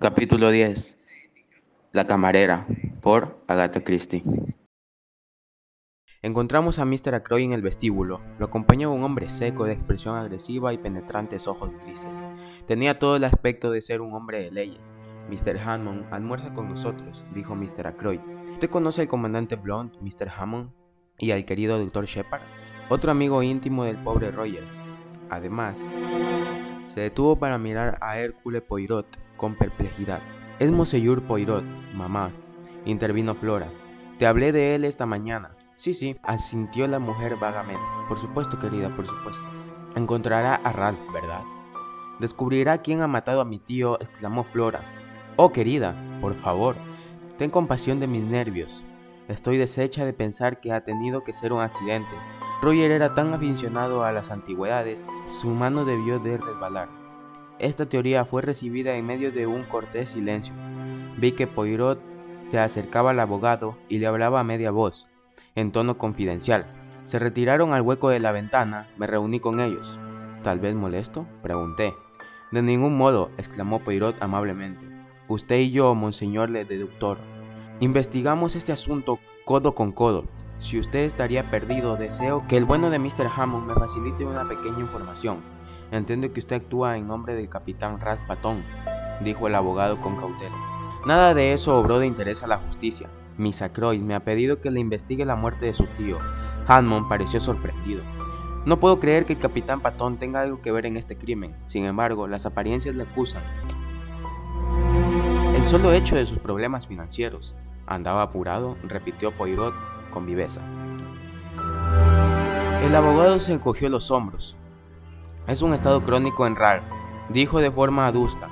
Capítulo 10 La camarera por Agatha Christie Encontramos a Mr. Acroy en el vestíbulo. Lo acompañaba un hombre seco, de expresión agresiva y penetrantes ojos grises. Tenía todo el aspecto de ser un hombre de leyes. Mr. Hammond almuerza con nosotros, dijo Mr. Acroy. ¿Usted conoce al comandante Blunt, Mr. Hammond, y al querido Dr. Shepard? Otro amigo íntimo del pobre Roger. Además, se detuvo para mirar a Hércules Poirot con perplejidad. Es Monseigneur Poirot, mamá, intervino Flora. Te hablé de él esta mañana. Sí, sí, asintió la mujer vagamente. Por supuesto, querida, por supuesto. Encontrará a Ralph, ¿verdad? Descubrirá quién ha matado a mi tío, exclamó Flora. Oh, querida, por favor, ten compasión de mis nervios. Estoy deshecha de pensar que ha tenido que ser un accidente. Roger era tan aficionado a las antigüedades, su mano debió de resbalar. Esta teoría fue recibida en medio de un cortés silencio. Vi que Poirot se acercaba al abogado y le hablaba a media voz, en tono confidencial. Se retiraron al hueco de la ventana, me reuní con ellos. ¿Tal vez molesto? Pregunté. De ningún modo, exclamó Poirot amablemente. Usted y yo, monseñor le deductor, investigamos este asunto codo con codo. Si usted estaría perdido, deseo que el bueno de Mr. Hammond me facilite una pequeña información. Entiendo que usted actúa en nombre del capitán Ralph Patton, dijo el abogado con cautela. Nada de eso obró de interés a la justicia. Miss Acroyd me ha pedido que le investigue la muerte de su tío. Hammond pareció sorprendido. No puedo creer que el capitán Patton tenga algo que ver en este crimen. Sin embargo, las apariencias le acusan. El solo hecho de sus problemas financieros. Andaba apurado, repitió Poirot con viveza. El abogado se encogió los hombros. Es un estado crónico en Ralph, dijo de forma adusta.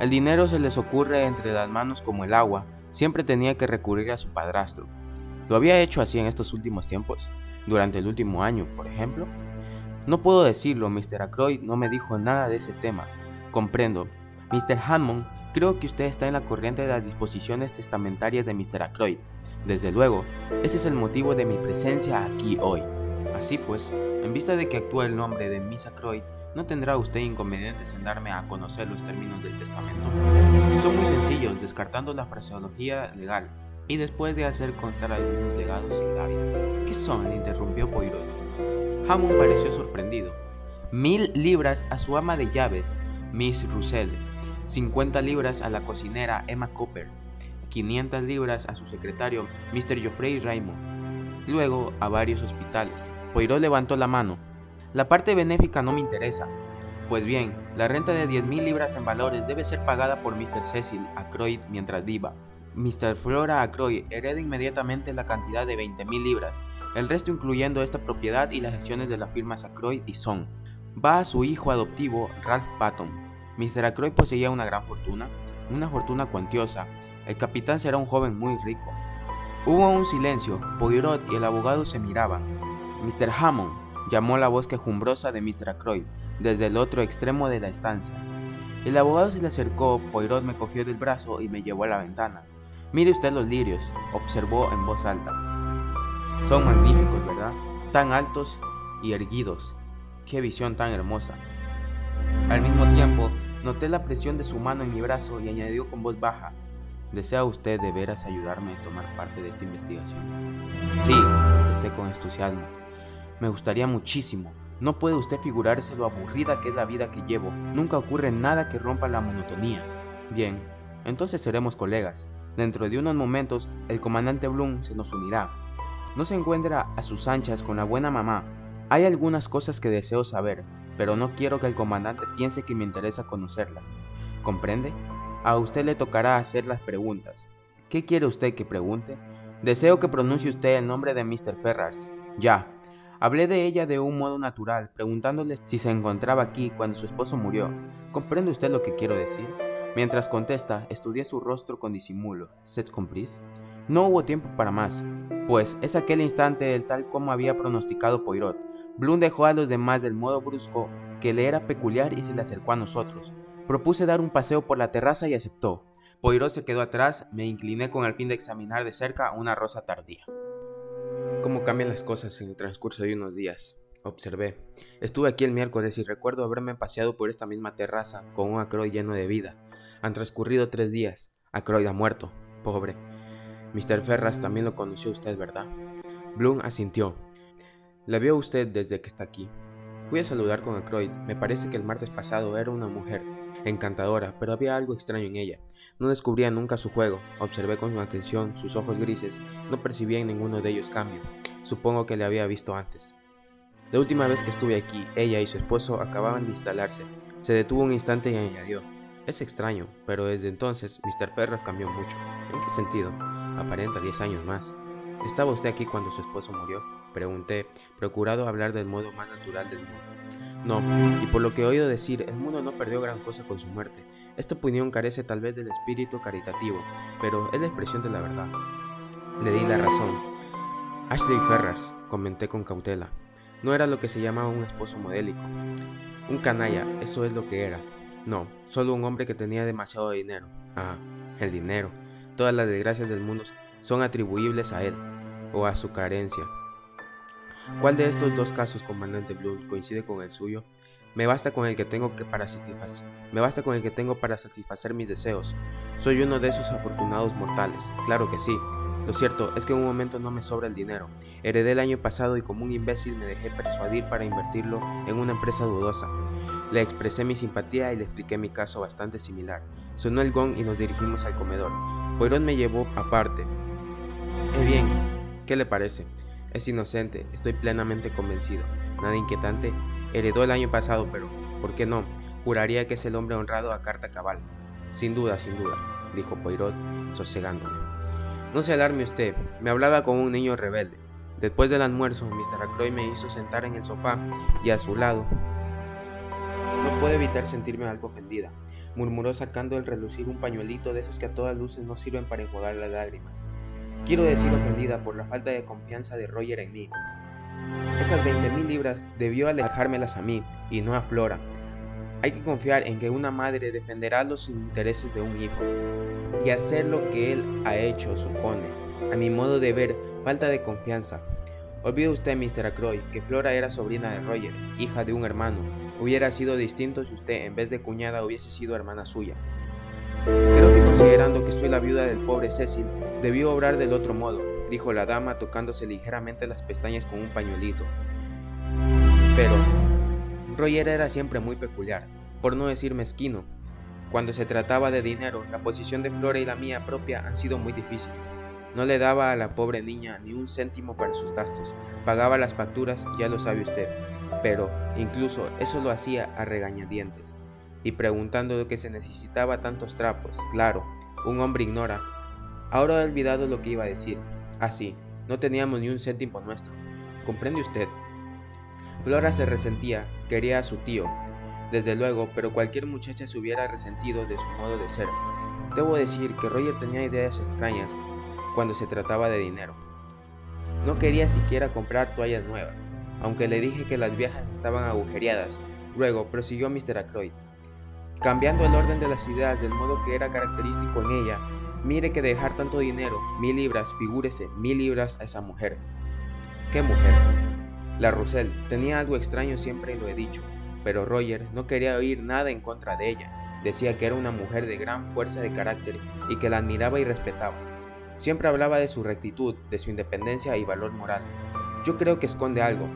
El dinero se les ocurre entre las manos como el agua, siempre tenía que recurrir a su padrastro. ¿Lo había hecho así en estos últimos tiempos? ¿Durante el último año, por ejemplo? No puedo decirlo, Mr. Ackroyd no me dijo nada de ese tema. Comprendo. Mr. Hammond, creo que usted está en la corriente de las disposiciones testamentarias de Mr. Ackroyd. Desde luego, ese es el motivo de mi presencia aquí hoy. Así pues, en vista de que actúa el nombre de Miss Ackroyd, no tendrá usted inconvenientes en darme a conocer los términos del testamento. Son muy sencillos, descartando la fraseología legal, y después de hacer constar algunos legados y hábitos. ¿Qué son? le interrumpió Poirot. Hammond pareció sorprendido. Mil libras a su ama de llaves, Miss Russell, 50 libras a la cocinera Emma Cooper, 500 libras a su secretario, Mr. Geoffrey Raymond, luego a varios hospitales. Poirot levantó la mano. La parte benéfica no me interesa. Pues bien, la renta de 10.000 libras en valores debe ser pagada por Mr. Cecil Ackroyd mientras viva. Mr. Flora Ackroyd hereda inmediatamente la cantidad de 20.000 libras, el resto incluyendo esta propiedad y las acciones de las firmas Ackroyd y Son. Va a su hijo adoptivo, Ralph Patton. Mr. Ackroyd poseía una gran fortuna, una fortuna cuantiosa. El capitán será un joven muy rico. Hubo un silencio, Poirot y el abogado se miraban. Mr. Hammond, llamó la voz quejumbrosa de Mr. Ackroyd desde el otro extremo de la estancia. El abogado se le acercó, Poirot me cogió del brazo y me llevó a la ventana. Mire usted los lirios, observó en voz alta. Son magníficos, ¿verdad? Tan altos y erguidos. Qué visión tan hermosa. Al mismo tiempo, noté la presión de su mano en mi brazo y añadió con voz baja, ¿Desea usted de veras ayudarme a tomar parte de esta investigación? Sí, contesté con entusiasmo. Me gustaría muchísimo. No puede usted figurarse lo aburrida que es la vida que llevo. Nunca ocurre nada que rompa la monotonía. Bien, entonces seremos colegas. Dentro de unos momentos, el comandante Bloom se nos unirá. No se encuentra a sus anchas con la buena mamá. Hay algunas cosas que deseo saber, pero no quiero que el comandante piense que me interesa conocerlas. ¿Comprende? A usted le tocará hacer las preguntas. ¿Qué quiere usted que pregunte? Deseo que pronuncie usted el nombre de Mr. Ferrars. Ya. Hablé de ella de un modo natural, preguntándole si se encontraba aquí cuando su esposo murió. ¿Comprende usted lo que quiero decir? Mientras contesta, estudié su rostro con disimulo. ¿Set compris? No hubo tiempo para más, pues es aquel instante del tal como había pronosticado Poirot. Bloom dejó a los demás del modo brusco que le era peculiar y se le acercó a nosotros. Propuse dar un paseo por la terraza y aceptó. Poirot se quedó atrás, me incliné con el fin de examinar de cerca una rosa tardía. Cómo cambian las cosas en el transcurso de unos días. Observé. Estuve aquí el miércoles y recuerdo haberme paseado por esta misma terraza con un acro lleno de vida. Han transcurrido tres días. Ackroyd ha muerto. Pobre. Mr. Ferras también lo conoció usted, ¿verdad? Bloom asintió. La vio usted desde que está aquí. Fui a saludar con Ackroyd. Me parece que el martes pasado era una mujer. Encantadora, pero había algo extraño en ella. No descubría nunca su juego. Observé con atención sus ojos grises. No percibía en ninguno de ellos cambio. Supongo que le había visto antes. La última vez que estuve aquí, ella y su esposo acababan de instalarse. Se detuvo un instante y añadió, es extraño, pero desde entonces Mr. Ferras cambió mucho. ¿En qué sentido? Aparenta 10 años más. ¿Estaba usted aquí cuando su esposo murió? Pregunté, procurado hablar del modo más natural del mundo. No, y por lo que he oído decir, el mundo no perdió gran cosa con su muerte. Esta opinión carece tal vez del espíritu caritativo, pero es la expresión de la verdad. Le di la razón. Ashley Ferras, comenté con cautela, no era lo que se llamaba un esposo modélico. Un canalla, eso es lo que era. No, solo un hombre que tenía demasiado dinero. Ah, el dinero. Todas las desgracias del mundo son atribuibles a él, o a su carencia. ¿Cuál de estos dos casos, comandante Bloom, coincide con el suyo? Me basta con el que tengo que para satisfacer. Me basta con el que tengo para satisfacer mis deseos. Soy uno de esos afortunados mortales. Claro que sí. Lo cierto es que en un momento no me sobra el dinero. Heredé el año pasado y como un imbécil me dejé persuadir para invertirlo en una empresa dudosa. Le expresé mi simpatía y le expliqué mi caso bastante similar. Sonó el gong y nos dirigimos al comedor. Poirot me llevó aparte. Eh bien, ¿qué le parece? Es inocente, estoy plenamente convencido. Nada inquietante. Heredó el año pasado, pero ¿por qué no? Juraría que es el hombre honrado a carta cabal. Sin duda, sin duda, dijo Poirot, sosegándome. No se alarme usted, me hablaba como un niño rebelde. Después del almuerzo, Mr. Ackroyd me hizo sentar en el sofá y a su lado no puedo evitar sentirme algo ofendida, murmuró sacando el relucir un pañuelito de esos que a todas luces no sirven para enjuagar las lágrimas. Quiero decir ofendida por la falta de confianza de Roger en mí. Esas 20 mil libras debió alejármelas a mí y no a Flora. Hay que confiar en que una madre defenderá los intereses de un hijo y hacer lo que él ha hecho supone, a mi modo de ver, falta de confianza. Olvide usted, Mr. Ackroyd, que Flora era sobrina de Roger, hija de un hermano, Hubiera sido distinto si usted en vez de cuñada hubiese sido hermana suya. Creo que considerando que soy la viuda del pobre Cecil, debió obrar del otro modo, dijo la dama tocándose ligeramente las pestañas con un pañuelito. Pero Roger era siempre muy peculiar, por no decir mezquino. Cuando se trataba de dinero, la posición de Flora y la mía propia han sido muy difíciles. No le daba a la pobre niña ni un céntimo para sus gastos, pagaba las facturas, ya lo sabe usted, pero incluso eso lo hacía a regañadientes, y preguntando lo que se necesitaba tantos trapos, claro, un hombre ignora. Ahora he olvidado lo que iba a decir. Así, ah, no teníamos ni un céntimo nuestro. ¿Comprende usted? Flora se resentía, quería a su tío, desde luego, pero cualquier muchacha se hubiera resentido de su modo de ser. Debo decir que Roger tenía ideas extrañas cuando se trataba de dinero. No quería siquiera comprar toallas nuevas, aunque le dije que las viejas estaban agujereadas. Luego prosiguió Mr. Ackroyd, cambiando el orden de las ideas del modo que era característico en ella. Mire que dejar tanto dinero, mil libras, figúrese, mil libras a esa mujer. ¿Qué mujer? La Russell tenía algo extraño siempre lo he dicho, pero Roger no quería oír nada en contra de ella. Decía que era una mujer de gran fuerza de carácter y que la admiraba y respetaba. Siempre hablaba de su rectitud, de su independencia y valor moral. Yo creo que esconde algo.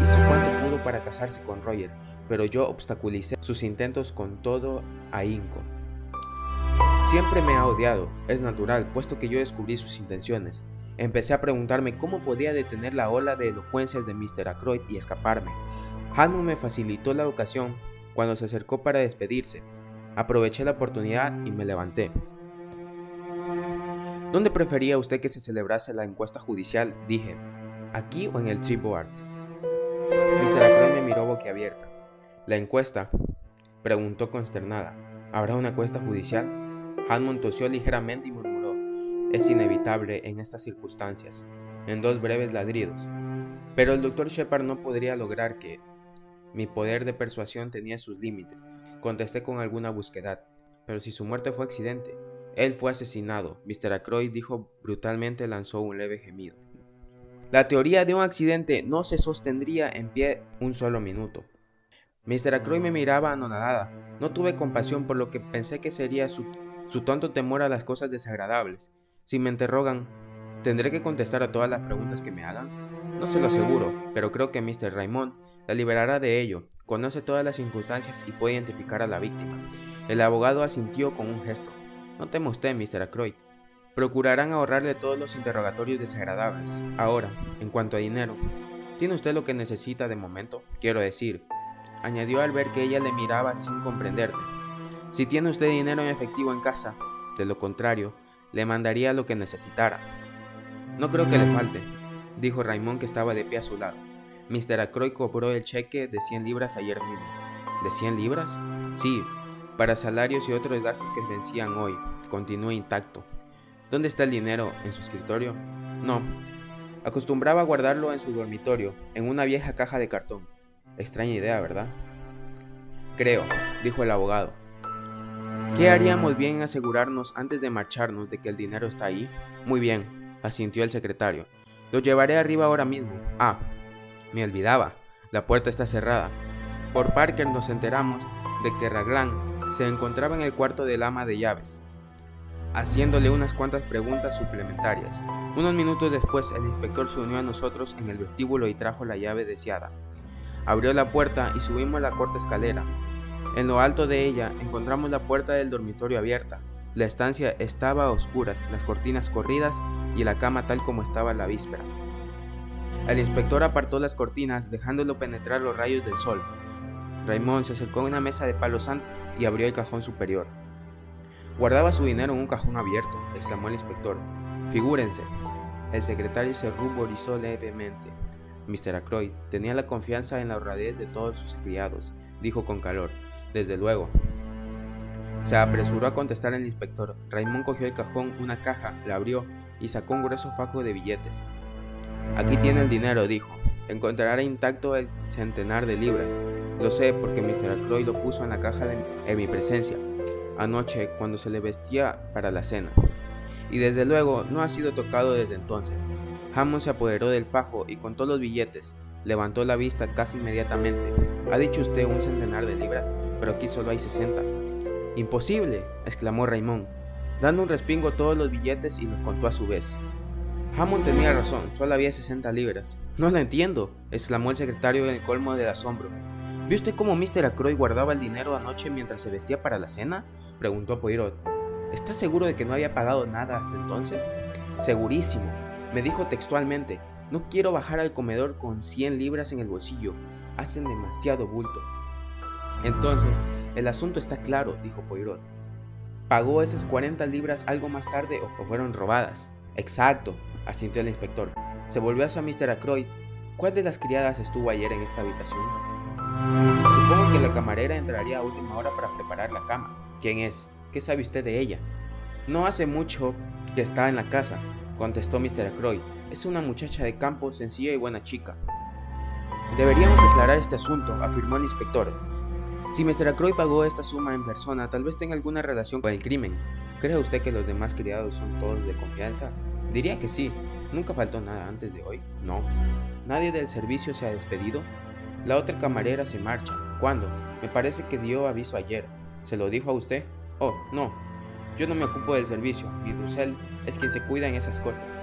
Hizo cuanto pudo para casarse con Roger, pero yo obstaculicé sus intentos con todo ahínco. Siempre me ha odiado, es natural, puesto que yo descubrí sus intenciones. Empecé a preguntarme cómo podía detener la ola de elocuencias de Mr. Ackroyd y escaparme. Hammond me facilitó la ocasión cuando se acercó para despedirse. Aproveché la oportunidad y me levanté. ¿Dónde prefería usted que se celebrase la encuesta judicial? Dije, ¿aquí o en el Board? Mr. Ackroyd me miró boquiabierta. ¿La encuesta? Preguntó consternada. ¿Habrá una encuesta judicial? Hammond tosió ligeramente y murmuró, es inevitable en estas circunstancias, en dos breves ladridos. Pero el doctor Shepard no podría lograr que... Mi poder de persuasión tenía sus límites. Contesté con alguna búsqueda. Pero si su muerte fue accidente, él fue asesinado. Mr. Ackroyd dijo brutalmente, lanzó un leve gemido. La teoría de un accidente no se sostendría en pie un solo minuto. Mr. Acroy me miraba anonadada. No tuve compasión por lo que pensé que sería su, su tonto temor a las cosas desagradables. Si me interrogan, ¿tendré que contestar a todas las preguntas que me hagan? No se lo aseguro, pero creo que Mr. Raymond la liberará de ello. Conoce todas las circunstancias y puede identificar a la víctima. El abogado asintió con un gesto. No teme usted, Mr. Ackroyd. Procurarán ahorrarle todos los interrogatorios desagradables. Ahora, en cuanto a dinero, ¿tiene usted lo que necesita de momento? Quiero decir, añadió al ver que ella le miraba sin comprenderte. Si tiene usted dinero en efectivo en casa, de lo contrario, le mandaría lo que necesitara. No creo que le falte, dijo Raymond que estaba de pie a su lado. Mr. Acroy cobró el cheque de 100 libras ayer mismo. ¿De 100 libras? Sí, para salarios y otros gastos que vencían hoy. Continúa intacto. ¿Dónde está el dinero? ¿En su escritorio? No. Acostumbraba a guardarlo en su dormitorio, en una vieja caja de cartón. Extraña idea, ¿verdad? Creo, dijo el abogado. ¿Qué haríamos bien en asegurarnos antes de marcharnos de que el dinero está ahí? Muy bien, asintió el secretario. Lo llevaré arriba ahora mismo. Ah, me olvidaba. La puerta está cerrada. Por Parker nos enteramos de que Raglan se encontraba en el cuarto del ama de llaves, haciéndole unas cuantas preguntas suplementarias. Unos minutos después, el inspector se unió a nosotros en el vestíbulo y trajo la llave deseada. Abrió la puerta y subimos la corta escalera. En lo alto de ella encontramos la puerta del dormitorio abierta. La estancia estaba a oscuras, las cortinas corridas y la cama tal como estaba la víspera. El inspector apartó las cortinas dejándolo penetrar los rayos del sol. Raymond se acercó a una mesa de palo santo y abrió el cajón superior. Guardaba su dinero en un cajón abierto, exclamó el inspector. Figúrense. El secretario se ruborizó levemente. Mr. Ackroyd tenía la confianza en la honradez de todos sus criados, dijo con calor. Desde luego. Se apresuró a contestar el inspector. Raymond cogió el cajón, una caja, la abrió y sacó un grueso fajo de billetes. Aquí tiene el dinero, dijo. Encontrará intacto el centenar de libras. Lo sé porque Mr. Ackroyd lo puso en la caja en mi presencia, anoche cuando se le vestía para la cena. Y desde luego no ha sido tocado desde entonces. Hammond se apoderó del fajo y contó los billetes. Levantó la vista casi inmediatamente. Ha dicho usted un centenar de libras, pero aquí solo hay 60. Imposible, exclamó Raymond, dando un respingo a todos los billetes y los contó a su vez. Hammond tenía razón, solo había 60 libras. No la entiendo, exclamó el secretario en el colmo del asombro. ¿Vio usted cómo Mr. Acroy guardaba el dinero anoche mientras se vestía para la cena? preguntó Poirot. ¿Está seguro de que no había pagado nada hasta entonces? Segurísimo. Me dijo textualmente, no quiero bajar al comedor con 100 libras en el bolsillo. Hacen demasiado bulto. Entonces, el asunto está claro, dijo Poirot. ¿Pagó esas 40 libras algo más tarde o fueron robadas? Exacto, asintió el inspector. Se volvió hacia Mr. Ackroyd. ¿Cuál de las criadas estuvo ayer en esta habitación? Supongo que la camarera entraría a última hora para preparar la cama. ¿Quién es? ¿Qué sabe usted de ella? No hace mucho que está en la casa, contestó Mr. Ackroyd. Es una muchacha de campo, sencilla y buena chica. Deberíamos aclarar este asunto, afirmó el inspector. Si Mr. Ackroyd pagó esta suma en persona, tal vez tenga alguna relación con el crimen. ¿Cree usted que los demás criados son todos de confianza? Diría que sí. ¿Nunca faltó nada antes de hoy? No. ¿Nadie del servicio se ha despedido? La otra camarera se marcha. ¿Cuándo? Me parece que dio aviso ayer. ¿Se lo dijo a usted? Oh, no. Yo no me ocupo del servicio. Mi Russell es quien se cuida en esas cosas.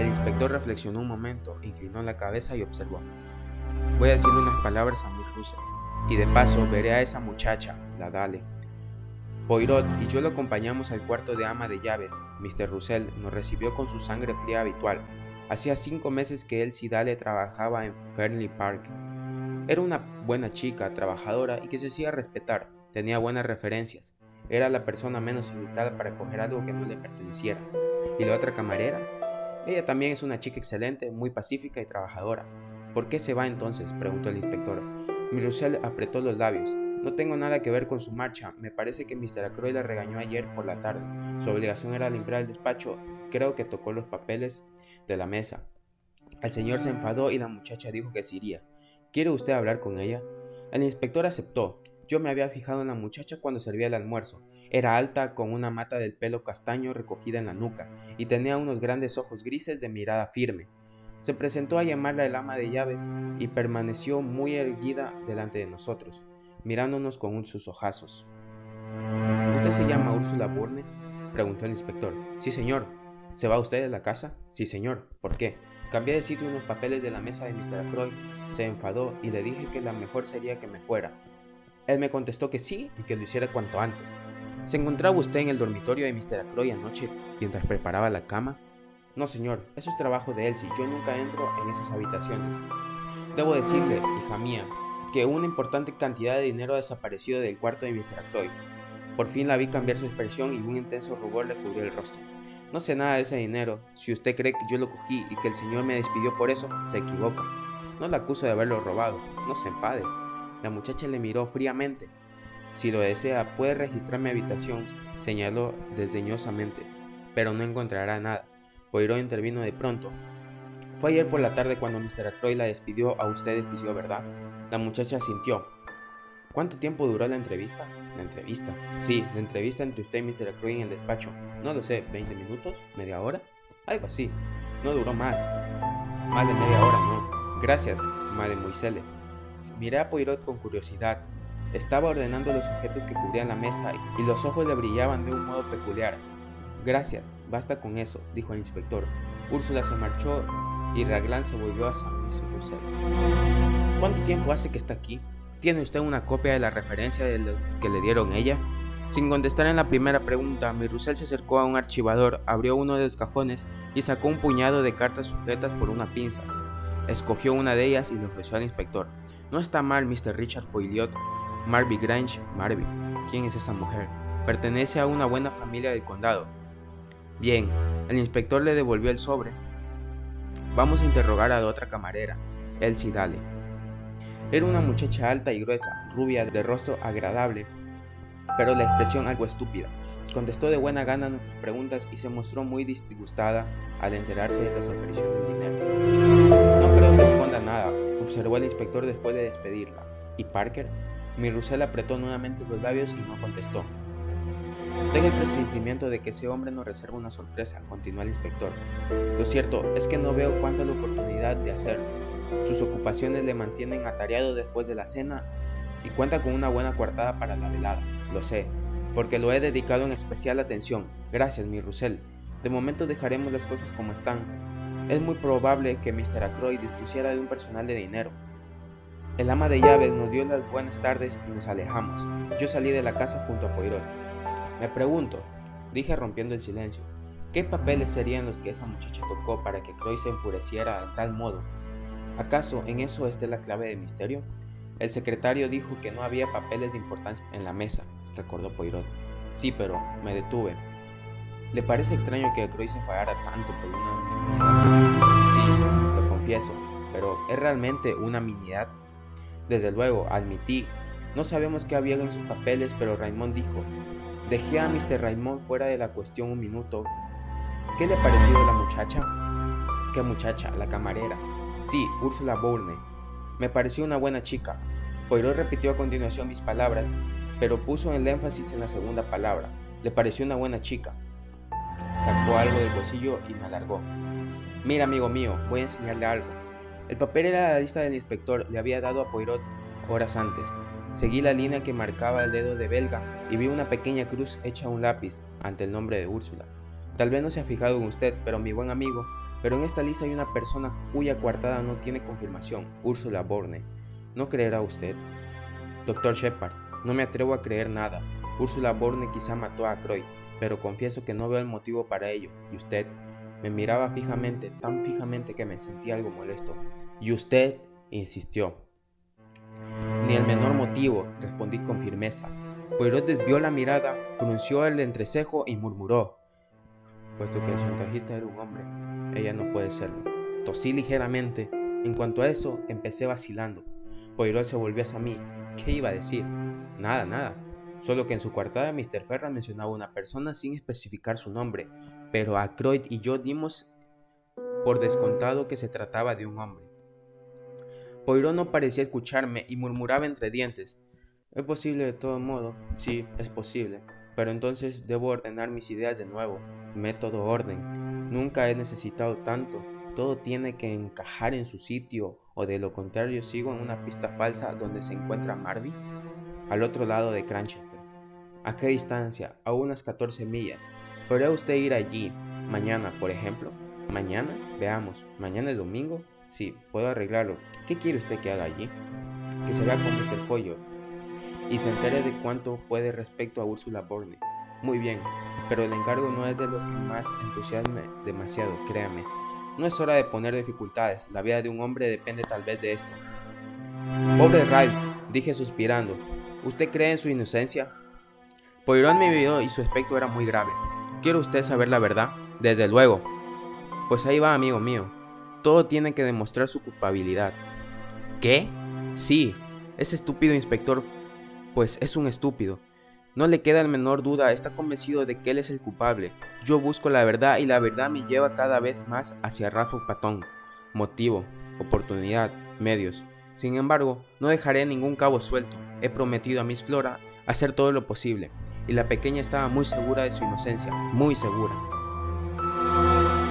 El inspector reflexionó un momento, inclinó la cabeza y observó. Voy a decirle unas palabras a Miss Russell. Y de paso veré a esa muchacha, la Dale. Poirot y yo lo acompañamos al cuarto de ama de llaves. Mr. Russell nos recibió con su sangre fría habitual, Hacía cinco meses que él Dale trabajaba en Fernley Park. Era una buena chica, trabajadora y que se hacía respetar. Tenía buenas referencias. Era la persona menos indicada para coger algo que no le perteneciera. ¿Y la otra camarera? Ella también es una chica excelente, muy pacífica y trabajadora. ¿Por qué se va entonces? preguntó el inspector. Mirusel apretó los labios. No tengo nada que ver con su marcha. Me parece que Mr. Acroy la regañó ayer por la tarde. Su obligación era limpiar el despacho. Creo que tocó los papeles de la mesa. El señor se enfadó y la muchacha dijo que se iría. ¿Quiere usted hablar con ella? El inspector aceptó. Yo me había fijado en la muchacha cuando servía el almuerzo. Era alta, con una mata del pelo castaño recogida en la nuca, y tenía unos grandes ojos grises de mirada firme. Se presentó a llamarla el ama de llaves y permaneció muy erguida delante de nosotros, mirándonos con sus ojazos. ¿Usted se llama Úrsula Burne? preguntó el inspector. Sí, señor. ¿Se va usted de la casa? Sí, señor. ¿Por qué? Cambié de sitio unos papeles de la mesa de Mr. Ackroyd, se enfadó y le dije que la mejor sería que me fuera. Él me contestó que sí y que lo hiciera cuanto antes. ¿Se encontraba usted en el dormitorio de Mr. Ackroyd anoche mientras preparaba la cama? No, señor, eso es trabajo de Elsie. Yo nunca entro en esas habitaciones. Debo decirle, hija mía, que una importante cantidad de dinero ha desaparecido del cuarto de Mr. Ackroyd. Por fin la vi cambiar su expresión y un intenso rubor le cubrió el rostro. No sé nada de ese dinero. Si usted cree que yo lo cogí y que el señor me despidió por eso, se equivoca. No la acuso de haberlo robado. No se enfade. La muchacha le miró fríamente. Si lo desea, puede registrar mi habitación, señaló desdeñosamente, pero no encontrará nada. Poirot intervino de pronto. Fue ayer por la tarde cuando Mr. Ackroyd la despidió a usted despidió, ¿verdad? La muchacha sintió. ¿Cuánto tiempo duró la entrevista? La entrevista. Sí, la entrevista entre usted y Mr. Ackroyd en el despacho. No lo sé, ¿20 minutos? ¿Media hora? Algo así. No duró más. Más de media hora, no. Gracias, mademoiselle. Miré a Poirot con curiosidad. Estaba ordenando los objetos que cubrían la mesa y los ojos le brillaban de un modo peculiar. Gracias, basta con eso, dijo el inspector. Úrsula se marchó y Raglan se volvió a San Luis ¿Cuánto tiempo hace que está aquí? ¿Tiene usted una copia de la referencia de lo que le dieron ella? Sin contestar en la primera pregunta, Mirusel se acercó a un archivador, abrió uno de los cajones y sacó un puñado de cartas sujetas por una pinza. Escogió una de ellas y le ofreció al inspector. No está mal, Mr. Richard Foyliot. Marby Grange, Marby. ¿Quién es esa mujer? Pertenece a una buena familia del condado. Bien, el inspector le devolvió el sobre. Vamos a interrogar a la otra camarera, Elsie Dale. Era una muchacha alta y gruesa, rubia, de rostro agradable, pero la expresión algo estúpida. Contestó de buena gana nuestras preguntas y se mostró muy disgustada al enterarse de la desaparición del dinero. No creo que esconda nada, observó el inspector después de despedirla. ¿Y Parker? Mi Russell apretó nuevamente los labios y no contestó. Tengo el presentimiento de que ese hombre nos reserva una sorpresa, continuó el inspector. Lo cierto es que no veo cuánta la oportunidad de hacerlo. Sus ocupaciones le mantienen atareado después de la cena y cuenta con una buena coartada para la velada. Lo sé, porque lo he dedicado en especial atención. Gracias, mi Russell. De momento dejaremos las cosas como están. Es muy probable que Mr. Ackroyd dispusiera de un personal de dinero. El ama de llaves nos dio las buenas tardes y nos alejamos. Yo salí de la casa junto a Poirot. Me pregunto, dije rompiendo el silencio, ¿qué papeles serían los que esa muchacha tocó para que Croy se enfureciera de tal modo ¿Acaso en eso esté la clave de misterio? El secretario dijo que no había papeles de importancia en la mesa, recordó Poirot. Sí, pero me detuve. ¿Le parece extraño que Croy se enfadara tanto por una nimiedad? Sí, lo confieso, pero ¿es realmente una minidad? Desde luego, admití. No sabemos qué había en sus papeles, pero Raymond dijo, dejé a Mr. Raymond fuera de la cuestión un minuto. ¿Qué le ha parecido la muchacha? ¿Qué muchacha? La camarera. Sí, Úrsula Bourne. Me pareció una buena chica. Poirot repitió a continuación mis palabras, pero puso el énfasis en la segunda palabra. Le pareció una buena chica. Sacó algo del bolsillo y me alargó. Mira, amigo mío, voy a enseñarle algo. El papel era la lista del inspector, le había dado a Poirot horas antes. Seguí la línea que marcaba el dedo de Belga y vi una pequeña cruz hecha a un lápiz ante el nombre de Úrsula. Tal vez no se ha fijado en usted, pero mi buen amigo pero en esta lista hay una persona cuya coartada no tiene confirmación, Úrsula Borne. ¿No creerá usted? Doctor Shepard, no me atrevo a creer nada. Úrsula Borne quizá mató a Croy, pero confieso que no veo el motivo para ello. ¿Y usted? Me miraba fijamente, tan fijamente que me sentí algo molesto. ¿Y usted? insistió. Ni el menor motivo, respondí con firmeza. Poirot desvió la mirada, frunció el entrecejo y murmuró, puesto que el chantajista era un hombre, ella no puede serlo. Tosí ligeramente. En cuanto a eso, empecé vacilando. Poirot se volvió hacia mí. ¿Qué iba a decir? Nada, nada. Solo que en su coartada Mr. Ferran mencionaba una persona sin especificar su nombre, pero Ackroyd y yo dimos por descontado que se trataba de un hombre. Poirot no parecía escucharme y murmuraba entre dientes. Es posible de todo modo, sí, es posible, pero entonces debo ordenar mis ideas de nuevo. Método orden. Nunca he necesitado tanto. todo tiene que encajar en su sitio o de lo contrario sigo en una pista falsa donde se encuentra Marby, al otro lado de Cranchester. ¿A qué distancia? A unas 14 millas. ¿Podría usted ir allí mañana, por ejemplo? ¿Mañana? Veamos. ¿Mañana es domingo? Sí, puedo arreglarlo. ¿Qué quiere usted que haga allí? Que se vea está el follo y se entere de cuánto puede respecto a Úrsula Borne. Muy bien, pero el encargo no es de los que más entusiasme demasiado, créame. No es hora de poner dificultades, la vida de un hombre depende tal vez de esto. Pobre Ralph, dije suspirando, ¿usted cree en su inocencia? Poirot me vio y su aspecto era muy grave. ¿Quiere usted saber la verdad? Desde luego. Pues ahí va, amigo mío. Todo tiene que demostrar su culpabilidad. ¿Qué? Sí, ese estúpido inspector, pues es un estúpido. No le queda la menor duda, está convencido de que él es el culpable. Yo busco la verdad y la verdad me lleva cada vez más hacia Rafa Patón. Motivo, oportunidad, medios. Sin embargo, no dejaré ningún cabo suelto. He prometido a Miss Flora hacer todo lo posible, y la pequeña estaba muy segura de su inocencia, muy segura.